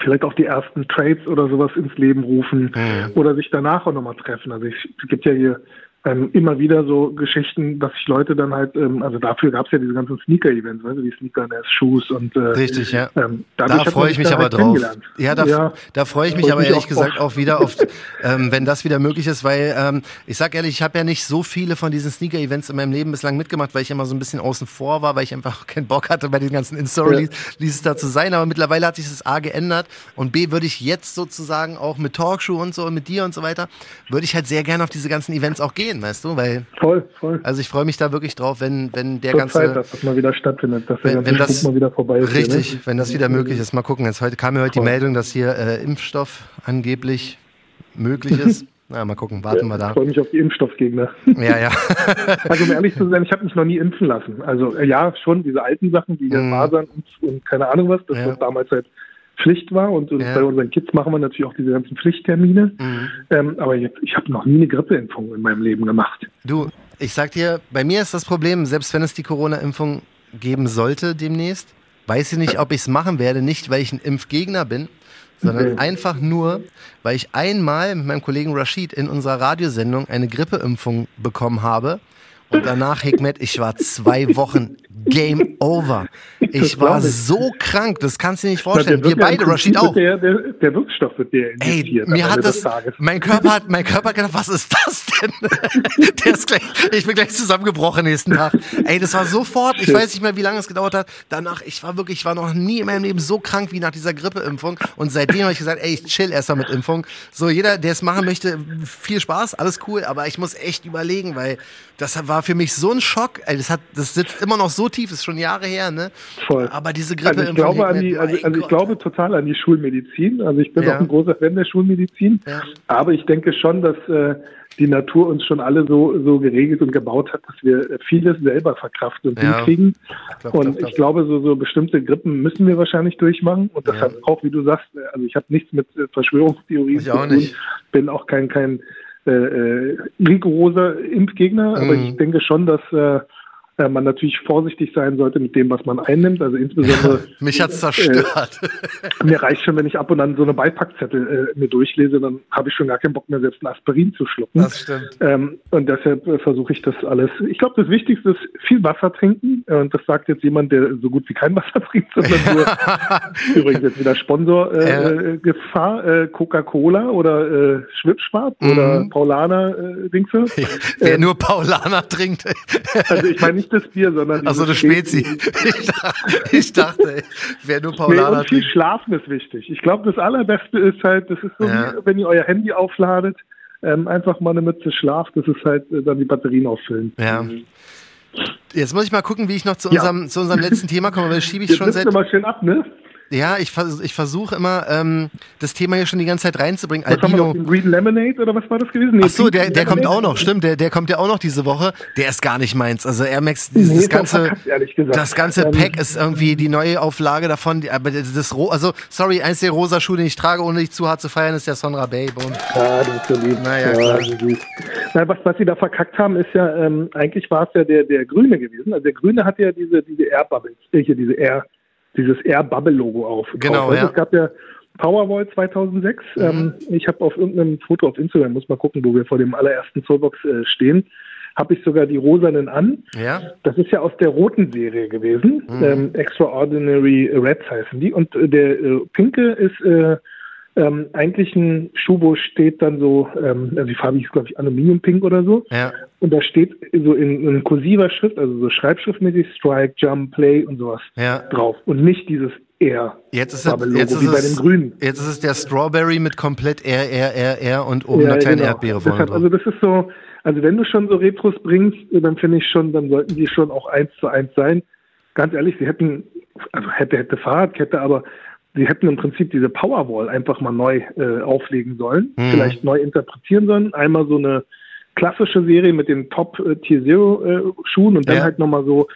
vielleicht auch die ersten Trades oder sowas ins Leben rufen mhm. oder sich danach auch nochmal treffen. Also ich, es gibt ja hier ähm, immer wieder so Geschichten, dass sich Leute dann halt, ähm, also dafür gab es ja diese ganzen Sneaker-Events, weißt du, die Sneaker Nest Shoes und äh,
Richtig, ja. Ähm, da freue ich mich aber halt drauf. Ja, da, ja, da freue ich mich aber ehrlich gesagt auch, auch wieder auf, ähm, wenn das wieder möglich ist, weil ähm, ich sag ehrlich, ich habe ja nicht so viele von diesen Sneaker-Events in meinem Leben bislang mitgemacht, weil ich immer so ein bisschen außen vor war, weil ich einfach keinen Bock hatte, bei den ganzen In-Stories ja. da zu sein. Aber mittlerweile hat sich das A geändert und B würde ich jetzt sozusagen auch mit Talkshow und so und mit dir und so weiter, würde ich halt sehr gerne auf diese ganzen Events auch gehen gehen, weißt du? Weil,
voll, voll.
Also ich freue mich da wirklich drauf, wenn, wenn der Zur ganze.
Zeit, dass das mal wieder stattfindet, dass der
wenn, wenn das mal wieder vorbei ist. Richtig, hier, ne? wenn das wieder möglich ist. Mal gucken. Jetzt heute kam mir heute voll. die Meldung, dass hier äh, Impfstoff angeblich möglich ist. Na, mal gucken, warten ja, wir da.
Ich freue mich auf die Impfstoffgegner.
Ja, ja.
also um ehrlich zu sein, ich habe mich noch nie impfen lassen. Also äh, ja, schon diese alten Sachen, wie mm. Masern und, und, keine Ahnung was, das ja. was damals halt Pflicht war und, und ja. bei unseren Kids machen wir natürlich auch diese ganzen Pflichttermine. Mhm. Ähm, aber jetzt, ich habe noch nie eine Grippeimpfung in meinem Leben gemacht.
Du, ich sag dir, bei mir ist das Problem, selbst wenn es die Corona-Impfung geben sollte demnächst, weiß ich nicht, ob ich es machen werde, nicht weil ich ein Impfgegner bin, sondern okay. einfach nur, weil ich einmal mit meinem Kollegen Rashid in unserer Radiosendung eine Grippeimpfung bekommen habe. Und danach, Hikmet, ich war zwei Wochen Game over. Ich war so krank, das kannst du dir nicht vorstellen. Wir beide, Rashid auch.
Der, der, der, Wirkstoff wird dir
Ey, mir hat das, mein Körper hat, mein Körper hat gedacht, was ist das denn? der ist gleich, ich bin gleich zusammengebrochen nächsten Tag. Ey, das war sofort, ich weiß nicht mehr, wie lange es gedauert hat. Danach, ich war wirklich, ich war noch nie in meinem Leben so krank wie nach dieser Grippeimpfung. Und seitdem habe ich gesagt, ey, ich chill erstmal mit Impfung. So, jeder, der es machen möchte, viel Spaß, alles cool, aber ich muss echt überlegen, weil das war für mich so ein Schock. Ey, das hat, das sitzt immer noch so tief, ist schon Jahre her, ne?
Voll.
Aber diese Grippe
also ich glaube an die, also, also ich glaube total an die Schulmedizin. Also ich bin ja. auch ein großer Fan der Schulmedizin. Ja. Aber ich denke schon, dass äh, die Natur uns schon alle so, so geregelt und gebaut hat, dass wir vieles selber verkraften und ja. hinkriegen. Glaub, und ich glaube, so, so bestimmte Grippen müssen wir wahrscheinlich durchmachen. Und das ja. hat auch, wie du sagst, also ich habe nichts mit äh, Verschwörungstheorien
ich zu tun. Nicht.
Bin auch kein, kein äh, äh rigoroser Impfgegner, mhm. aber ich denke schon, dass äh, äh, man natürlich vorsichtig sein sollte mit dem, was man einnimmt. Also insbesondere.
Mich hat's zerstört.
Äh, mir reicht schon, wenn ich ab und an so eine Beipackzettel äh, mir durchlese, dann habe ich schon gar keinen Bock mehr, selbst ein Aspirin zu schlucken.
Das stimmt.
Ähm, und deshalb äh, versuche ich das alles. Ich glaube, das Wichtigste ist viel Wasser trinken. Äh, und das sagt jetzt jemand, der so gut wie kein Wasser trinkt, sondern nur übrigens jetzt wieder Sponsorgefahr, äh, Coca-Cola oder Schwipschwab mhm. oder Paulaner äh, Dingse.
Wer nur Paulaner trinkt.
also ich meine nicht das Bier, sondern
Also eine Spezi. Ich dachte, ich dachte wer nur Paulaner
nee, viel Schlafen ist wichtig. Ich glaube, das Allerbeste ist halt, das ist so, ja. wie, wenn ihr euer Handy aufladet, ähm, einfach mal eine Mütze Schlaf, das ist halt äh, dann die Batterien auffüllen.
Ja. Jetzt muss ich mal gucken, wie ich noch zu unserem, ja. zu unserem letzten Thema komme, weil das schiebe ich Jetzt schon seit.
mal schön ab, ne?
Ja, ich, ich versuche immer, ähm, das Thema hier schon die ganze Zeit reinzubringen.
Was Albino. Haben wir Green Lemonade oder was war das gewesen? Nee,
Ach so, der, der kommt auch noch, stimmt, der, der kommt ja auch noch diese Woche. Der ist gar nicht meins. Also Air Max, dieses nee, ganze, das ganze ähm, Pack ist irgendwie die neue Auflage davon. Aber das, also sorry, eins der rosa Schuhe, den ich trage, ohne dich zu hart zu feiern, ist der Sonra Bay. Boom.
Ja, das ist so lieb. Naja, ja, klar. Na, was, was sie da verkackt haben, ist ja, ähm, eigentlich war es ja der, der Grüne gewesen. Also der Grüne hat ja diese, diese Air Bubbles, hier diese Air dieses Air Bubble Logo auf.
Genau, also ja.
Es gab ja Powerwall 2006. Mhm. Ähm, ich habe auf irgendeinem Foto auf Instagram, muss mal gucken, wo wir vor dem allerersten Soulbox äh, stehen, habe ich sogar die rosanen an.
Ja.
Das ist ja aus der roten Serie gewesen. Mhm. Ähm, Extraordinary Reds heißen die. Und äh, der äh, pinke ist äh, ähm, eigentlich ein Schuh, wo steht dann so, ähm, also die Farbe ist glaube ich Aluminiumpink oder so.
Ja.
Und da steht so in, in kursiver Schrift, also so schreibschriftmäßig Strike, Jump, Play und sowas
ja.
drauf. Und nicht dieses R.
Jetzt ist, es, jetzt ist wie bei dem Grünen. Jetzt ist es der Strawberry mit komplett R, R, R, R und oben ja, eine kleine genau. Erdbeere vorne
drauf. Also das ist so, also wenn du schon so Retros bringst, dann finde ich schon, dann sollten die schon auch eins zu eins sein. Ganz ehrlich, sie hätten, also hätte, hätte Fahrradkette, aber sie hätten im Prinzip diese Powerwall einfach mal neu äh, auflegen sollen, mhm. vielleicht neu interpretieren sollen. Einmal so eine klassische Serie mit den Top äh, Tier Zero äh, Schuhen und dann ja. halt nochmal so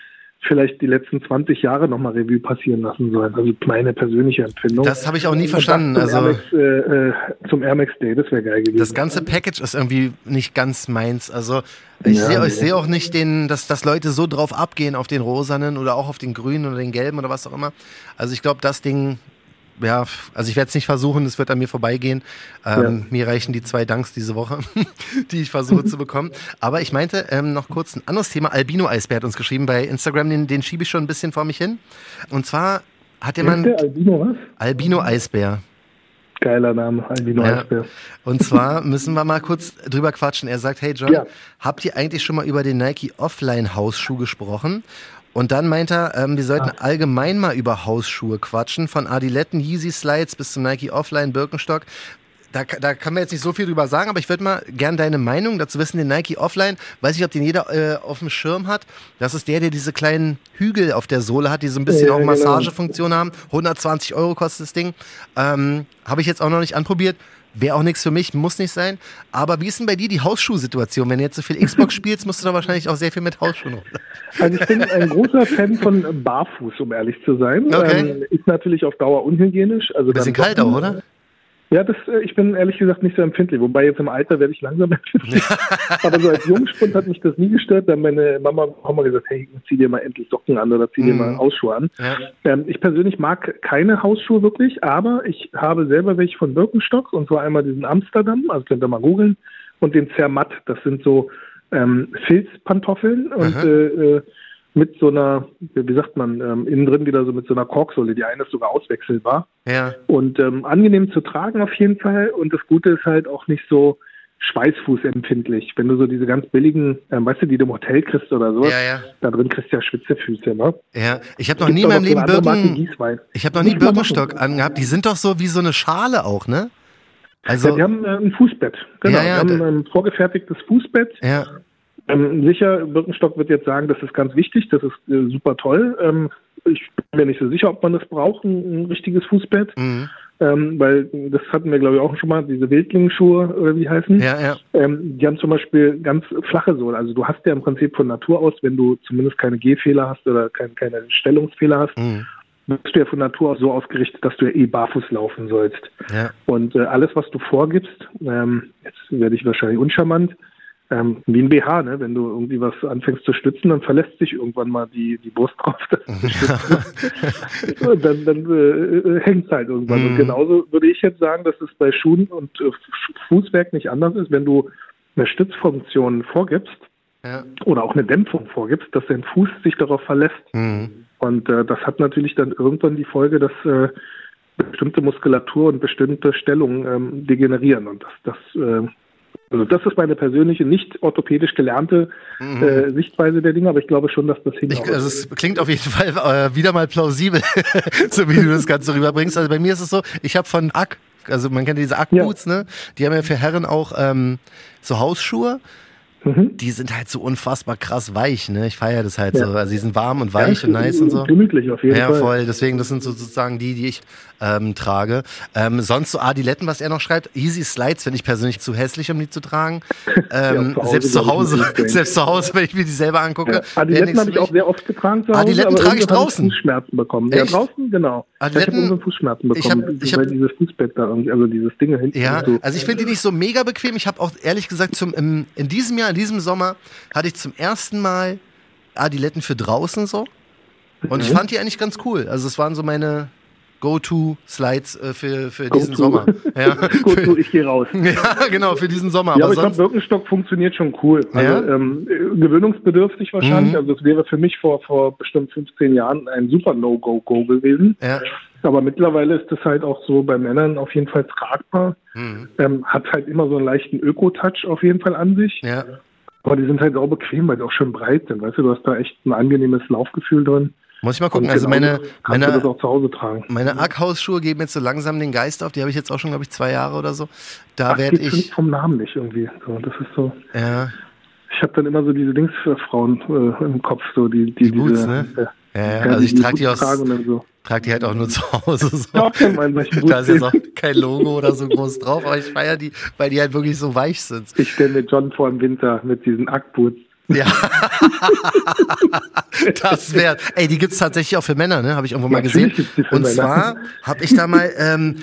vielleicht die letzten 20 Jahre nochmal Revue passieren lassen sollen. Also meine persönliche Empfindung.
Das habe ich auch nie verstanden.
Zum,
also
Air Max, äh, äh, zum Air Max Day, das wäre geil gewesen.
Das ganze Package ist irgendwie nicht ganz meins. Also ich ja, sehe nee. seh auch nicht, den, dass, dass Leute so drauf abgehen auf den rosanen oder auch auf den grünen oder den gelben oder was auch immer. Also ich glaube, das Ding ja, also ich werde es nicht versuchen, es wird an mir vorbeigehen. Ähm, ja. Mir reichen die zwei Danks diese Woche, die ich versuche zu bekommen. Aber ich meinte ähm, noch kurz ein anderes Thema. Albino Eisbär hat uns geschrieben bei Instagram, den, den schiebe ich schon ein bisschen vor mich hin. Und zwar hat jemand.
Albino was?
Albino Eisbär.
Geiler Name, Albino ja. Eisbär.
Und zwar müssen wir mal kurz drüber quatschen. Er sagt, hey John, ja. habt ihr eigentlich schon mal über den Nike Offline Hausschuh gesprochen? Und dann meint er, ähm, wir sollten ah. allgemein mal über Hausschuhe quatschen, von Adiletten, Yeezy Slides bis zum Nike Offline Birkenstock. Da, da kann man jetzt nicht so viel drüber sagen, aber ich würde mal gern deine Meinung dazu wissen. Den Nike Offline, weiß ich, ob den jeder äh, auf dem Schirm hat. Das ist der, der diese kleinen Hügel auf der Sohle hat, die so ein bisschen ja, auch genau. Massagefunktion haben. 120 Euro kostet das Ding. Ähm, Habe ich jetzt auch noch nicht anprobiert. Wäre auch nichts für mich, muss nicht sein. Aber wie ist denn bei dir die Hausschuhsituation? Wenn du jetzt so viel Xbox spielst, musst du da wahrscheinlich auch sehr viel mit Hausschuhen.
Also ich bin ein großer Fan von Barfuß, um ehrlich zu sein.
Okay.
Ähm, ist natürlich auf Dauer unhygienisch. Also
Bisschen kalt auch, oder?
Ja, das, äh, ich bin ehrlich gesagt nicht so empfindlich. Wobei jetzt im Alter werde ich langsam empfindlich. Aber so als Jungspund hat mich das nie gestört. Dann meine Mama auch mal gesagt, hey, zieh dir mal endlich Socken an oder zieh dir mal mhm. Hausschuhe an. Ja. Ähm, ich persönlich mag keine Hausschuhe wirklich, aber ich habe selber welche von Birkenstock und zwar einmal diesen Amsterdam, also könnt ihr mal googeln, und den Zermatt. Das sind so ähm, Filzpantoffeln und äh, äh, mit so einer, wie sagt man, ähm, innen drin wieder so mit so einer Korksohle. Die eine ist sogar auswechselbar.
Ja.
Und ähm, angenehm zu tragen auf jeden Fall. Und das Gute ist halt auch nicht so schweißfußempfindlich. Wenn du so diese ganz billigen, ähm, weißt du, die du im Hotel kriegst oder so,
ja, ja.
da drin kriegst du ja Schwitzefüße, ne?
Ja, ich habe noch nie in meinem Leben Birken, ich habe noch nie Birkenstock angehabt. Die sind doch so wie so eine Schale auch, ne?
Also, ja, die haben äh, ein Fußbett. Genau, ja, ja, die haben ein vorgefertigtes Fußbett.
Ja.
Ähm, sicher, Birkenstock wird jetzt sagen, das ist ganz wichtig, das ist äh, super toll. Ähm, ich bin mir nicht so sicher, ob man das braucht, ein, ein richtiges Fußbett.
Mhm.
Ähm, weil das hatten wir, glaube ich, auch schon mal, diese Wildlingsschuhe oder wie die heißen.
Ja, ja.
Ähm, die haben zum Beispiel ganz flache Sohlen. Also du hast ja im Prinzip von Natur aus, wenn du zumindest keine Gehfehler hast oder kein, keine Stellungsfehler hast, mhm. bist du ja von Natur aus so ausgerichtet, dass du ja eh barfuß laufen sollst.
Ja.
Und äh, alles, was du vorgibst, ähm, jetzt werde ich wahrscheinlich uncharmant, ähm, wie ein BH, ne? Wenn du irgendwie was anfängst zu stützen, dann verlässt sich irgendwann mal die, die Brust drauf. und dann dann äh, hängt es halt irgendwann. Mhm. Und genauso würde ich jetzt sagen, dass es bei Schuhen und äh, Fußwerk nicht anders ist, wenn du eine Stützfunktion vorgibst
ja.
oder auch eine Dämpfung vorgibst, dass dein Fuß sich darauf verlässt.
Mhm.
Und äh, das hat natürlich dann irgendwann die Folge, dass äh, bestimmte Muskulatur und bestimmte Stellungen ähm, degenerieren. Und das, das äh, also das ist meine persönliche, nicht orthopädisch gelernte mhm. äh, Sichtweise der Dinge, aber ich glaube schon, dass das
hinhaut. Also es klingt auf jeden Fall äh, wieder mal plausibel, so wie du das Ganze rüberbringst. Also bei mir ist es so, ich habe von Ack, also man kennt diese Ack-Boots, ja. ne? Die haben ja für Herren auch ähm, so Hausschuhe. Mhm. Die sind halt so unfassbar krass weich, ne? Ich feiere das halt ja. so. Also die sind warm und weich ja, und nice und so.
Gemütlich auf jeden
ja,
Fall.
Ja, voll. Deswegen, das sind so sozusagen die, die ich ähm, trage. Ähm, sonst so Adiletten, was er noch schreibt. Easy Slides finde ich persönlich zu hässlich, um die zu tragen. Ähm, ja, zu selbst zu Hause, selbst zu Hause, wenn ich mir die selber anguccke. Ja.
Adiletten habe ich auch sehr oft getragen zu
Hause. Adiletten trage ich draußen.
Fußschmerzen bekommen. Echt? Ja, draußen, genau.
Adiletten,
ich habe Fußschmerzen bekommen,
ich hab, ich hab,
dieses Fußbett da also dieses Ding hinten.
Ja, so. also ich finde die nicht so mega bequem. Ich habe auch ehrlich gesagt zum, im, in diesem Jahr, in diesem Sommer, hatte ich zum ersten Mal Adiletten für draußen so. Und mhm. ich fand die eigentlich ganz cool. Also es waren so meine Go-To-Slides äh, für, für diesen Sommer.
Ja. Go-To, ich gehe raus.
Ja, genau, für diesen Sommer.
Ja, aber, aber ich glaube, Birkenstock funktioniert schon cool. Also,
ja?
ähm, gewöhnungsbedürftig wahrscheinlich. Mhm. Also es wäre für mich vor, vor bestimmt 15 Jahren ein super No-Go-Go gewesen.
Ja.
Aber mittlerweile ist das halt auch so bei Männern auf jeden Fall tragbar.
Mhm.
Ähm, hat halt immer so einen leichten Öko-Touch auf jeden Fall an sich.
Ja.
Aber die sind halt auch bequem, weil die auch schön breit sind. Weißt du, du hast da echt ein angenehmes Laufgefühl drin.
Muss ich mal gucken. Also meine, meine,
tragen.
meine Ackhausschuhe geben jetzt so langsam den Geist auf. Die habe ich jetzt auch schon, glaube ich, zwei Jahre oder so. Da werde ich.
vom Namen nicht irgendwie. So, das ist so.
Ja.
Ich habe dann immer so diese Dingsfrauen äh, im Kopf, so die, die,
die Boots, diese, ne?
Äh,
ja, ja, also ich trage die aus. So. Trag die halt auch nur zu Hause. So. Ja, da ist jetzt auch kein Logo oder so groß drauf, aber ich feiere die, weil die halt wirklich so weich sind.
Ich stelle mir John vor im Winter mit diesen Ackboots
Ja. das wäre. Ey, die gibt's tatsächlich auch für Männer, ne? Habe ich irgendwo mal gesehen. Und zwar habe ich da mal, ähm,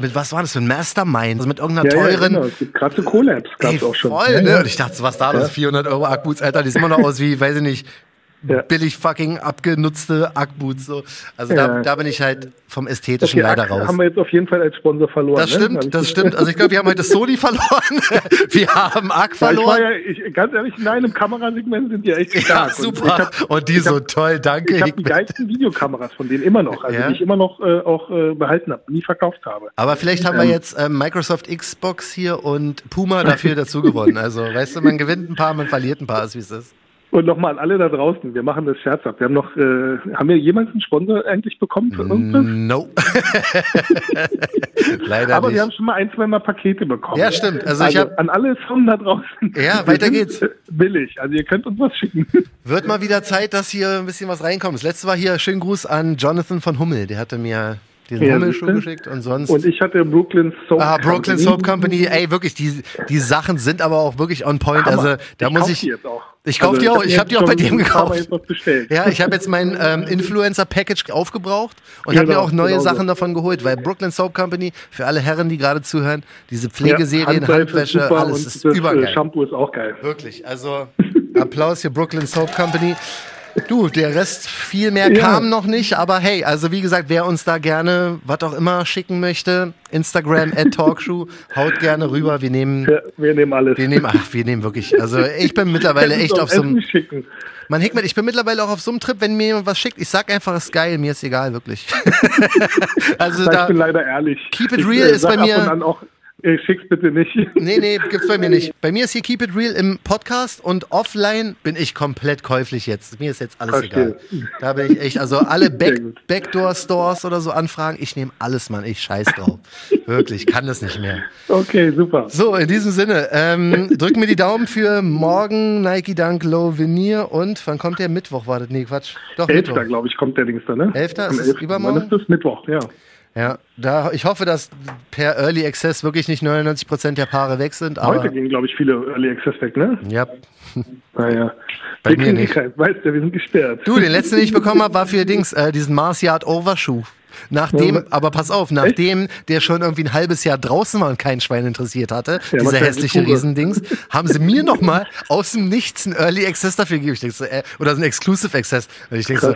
mit was war das für ein Mastermind? Also mit irgendeiner
Ja, ja,
teuren.
genau. Gibt gerade so Collabs, gab
Ey,
auch schon.
voll,
ja,
ne?
ja.
Und ich dachte, was da los? 400 Euro Ackboots, Alter, die sehen immer noch aus wie, weiß ich nicht,
Ja.
billig fucking abgenutzte Ackboots. So. Also da,
Ja.
da bin ich halt vom Ästhetischen
Okay,
leider
Axe
raus.
haben wir jetzt auf jeden Fall als Sponsor verloren.
Das
ne?
Stimmt, das stimmt. Also ich glaube, wir haben heute Sony verloren. Wir haben Ack
Ja, ich war
verloren.
ja, ich, ganz ehrlich, nein, im Kamerasegment sind die echt
Ja,
stark. Und
super.
Ich hab,
Und die so
hab-
toll, danke.
ich habe die geilsten Videokameras von denen immer noch, also die ich immer noch äh, auch äh, behalten habe, nie verkauft habe.
Aber vielleicht haben wir jetzt ähm, Microsoft Xbox hier und Puma dafür dazu gewonnen. Also, weißt du, man gewinnt ein paar, man verliert ein paar, ist wie es ist.
Und nochmal an alle da draußen, wir machen das scherzhaft. Wir haben noch, äh, haben wir jemals einen Sponsor eigentlich bekommen für irgendwas?
No. Leider
Aber
nicht.
wir haben schon mal ein, zwei Mal Pakete bekommen.
Ja, stimmt. Also ich hab-
an alle Firmen da draußen.
Ja, weiter geht's.
Billig. Also ihr könnt uns was schicken.
Wird mal wieder Zeit, dass hier ein bisschen was reinkommt. Das letzte war hier, schönen Gruß an Jonathan von Hummel. Der hatte mir diesen
Ja,
Hummelschuh geschickt und sonst.
Und ich hatte Brooklyn Soap
Ah, Brooklyn
Company.
Soap Company, ey, wirklich, die, die Sachen sind aber auch wirklich on point.
Hammer.
Also, da
ich
muss
kauf
ich.
Die jetzt auch.
Ich kauf die auch. Ich hab die auch bei dem
gekauft. Jetzt was bestellt.
Ja, ich habe jetzt mein ähm, Influencer-Package aufgebraucht und habe mir
Genau,
auch neue
genau so.
Sachen davon geholt, weil Brooklyn Soap Company, für alle Herren, die gerade zuhören, diese Pflegeserien,
Handseife
Handwäsche, alles ist
das,
übergeil.
äh, Shampoo ist auch geil.
Wirklich, also Applaus für Brooklyn Soap Company. Du, der Rest, viel mehr
Ja.
kam noch nicht, aber hey, also wie gesagt, wer uns da gerne, was auch immer, schicken möchte, Instagram at Talkshow, haut gerne rüber, wir nehmen,
Ja, wir nehmen alles.
wir nehmen, ach, wir nehmen wirklich, also ich bin mittlerweile echt auf so einem, man Hickman, ich bin mittlerweile auch auf so einem Trip, wenn mir jemand was schickt, ich sag einfach, es ist geil, mir ist egal, wirklich. also
Ich
da,
bin leider ehrlich.
Keep it
ich,
real
äh,
ist bei mir-
Schick's bitte nicht.
Nee, nee, gibt's bei mir nicht. Bei mir ist hier Keep It Real im Podcast und offline bin ich komplett käuflich jetzt. Mir ist jetzt alles
Verstehe.
egal. Da bin ich echt, also alle Back. Backdoor-Stores oder so anfragen, ich nehme alles, Mann. Ich scheiß drauf. Wirklich, kann das nicht mehr.
Okay, super.
So, in diesem Sinne, ähm, drück mir die Daumen für morgen Nike Dunk Low Veneer und wann kommt der? Mittwoch war das? Nee, Quatsch. Doch,
Elfter,
Mittwoch.
glaube ich, kommt der Dings da, ne?
Elfter?
Am
Ist es
11..
übermorgen?
Wann ist das? Mittwoch, ja.
Ja, da, ich hoffe, dass per Early Access wirklich nicht 99% der Paare weg sind, aber
Heute gehen, glaube ich, viele Early Access weg, ne?
ja,
Naja.
Bei
wir
mir nicht.
keinen, weißt du, wir sind gesperrt.
Du, den letzten, den ich bekommen habe, war für Dings, äh, diesen Mars Yard Overshoe. Nachdem,
Ja.
aber pass auf, nachdem der schon irgendwie ein halbes Jahr draußen war und kein Schwein interessiert hatte, dieser
wahrscheinlich
hässliche. Riesendings, haben sie mir nochmal aus dem Nichts einen Early Access dafür gegeben. Ich denk so, äh, oder so ein Exclusive Access. Und ich denke so.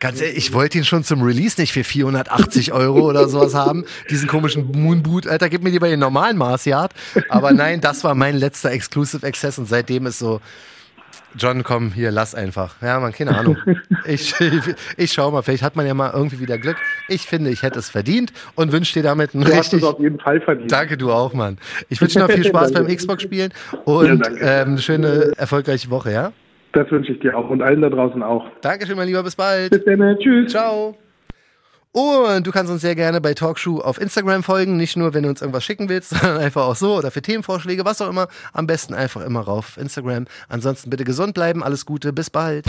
Ganz ehrlich, ich wollte ihn schon zum Release nicht für 480 Euro oder sowas haben. Diesen komischen Moonboot, Alter, gib mir die bei den normalen Mars Yard. Aber nein, das war mein letzter Exclusive Access und seitdem ist so, John, komm, hier, lass einfach. Ja, man, keine Ahnung. Ich, ich, ich schau mal, vielleicht hat man ja mal irgendwie wieder Glück. Ich finde, ich hätte es verdient und wünsche dir damit einen
Du hast
richtig.
es auf jeden Fall verdient.
Danke, du auch, Mann. Ich wünsche dir noch viel Spaß beim. Xbox-Spielen
Ja,
und
danke.
ähm, eine schöne, erfolgreiche Woche, ja?
Das wünsche ich dir auch und allen da draußen auch.
Dankeschön, mein Lieber, bis bald.
Bis dann, tschüss.
Ciao. Und du kannst uns sehr gerne bei Talkshow auf Instagram folgen. Nicht nur, wenn du uns irgendwas schicken willst, sondern einfach auch so oder für Themenvorschläge, was auch immer. Am besten einfach immer rauf auf Instagram. Ansonsten bitte gesund bleiben. Alles Gute. Bis bald.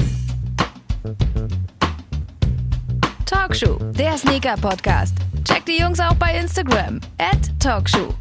Talkshow, der Sneaker-Podcast. Check die Jungs auch bei Instagram. At Talkshow.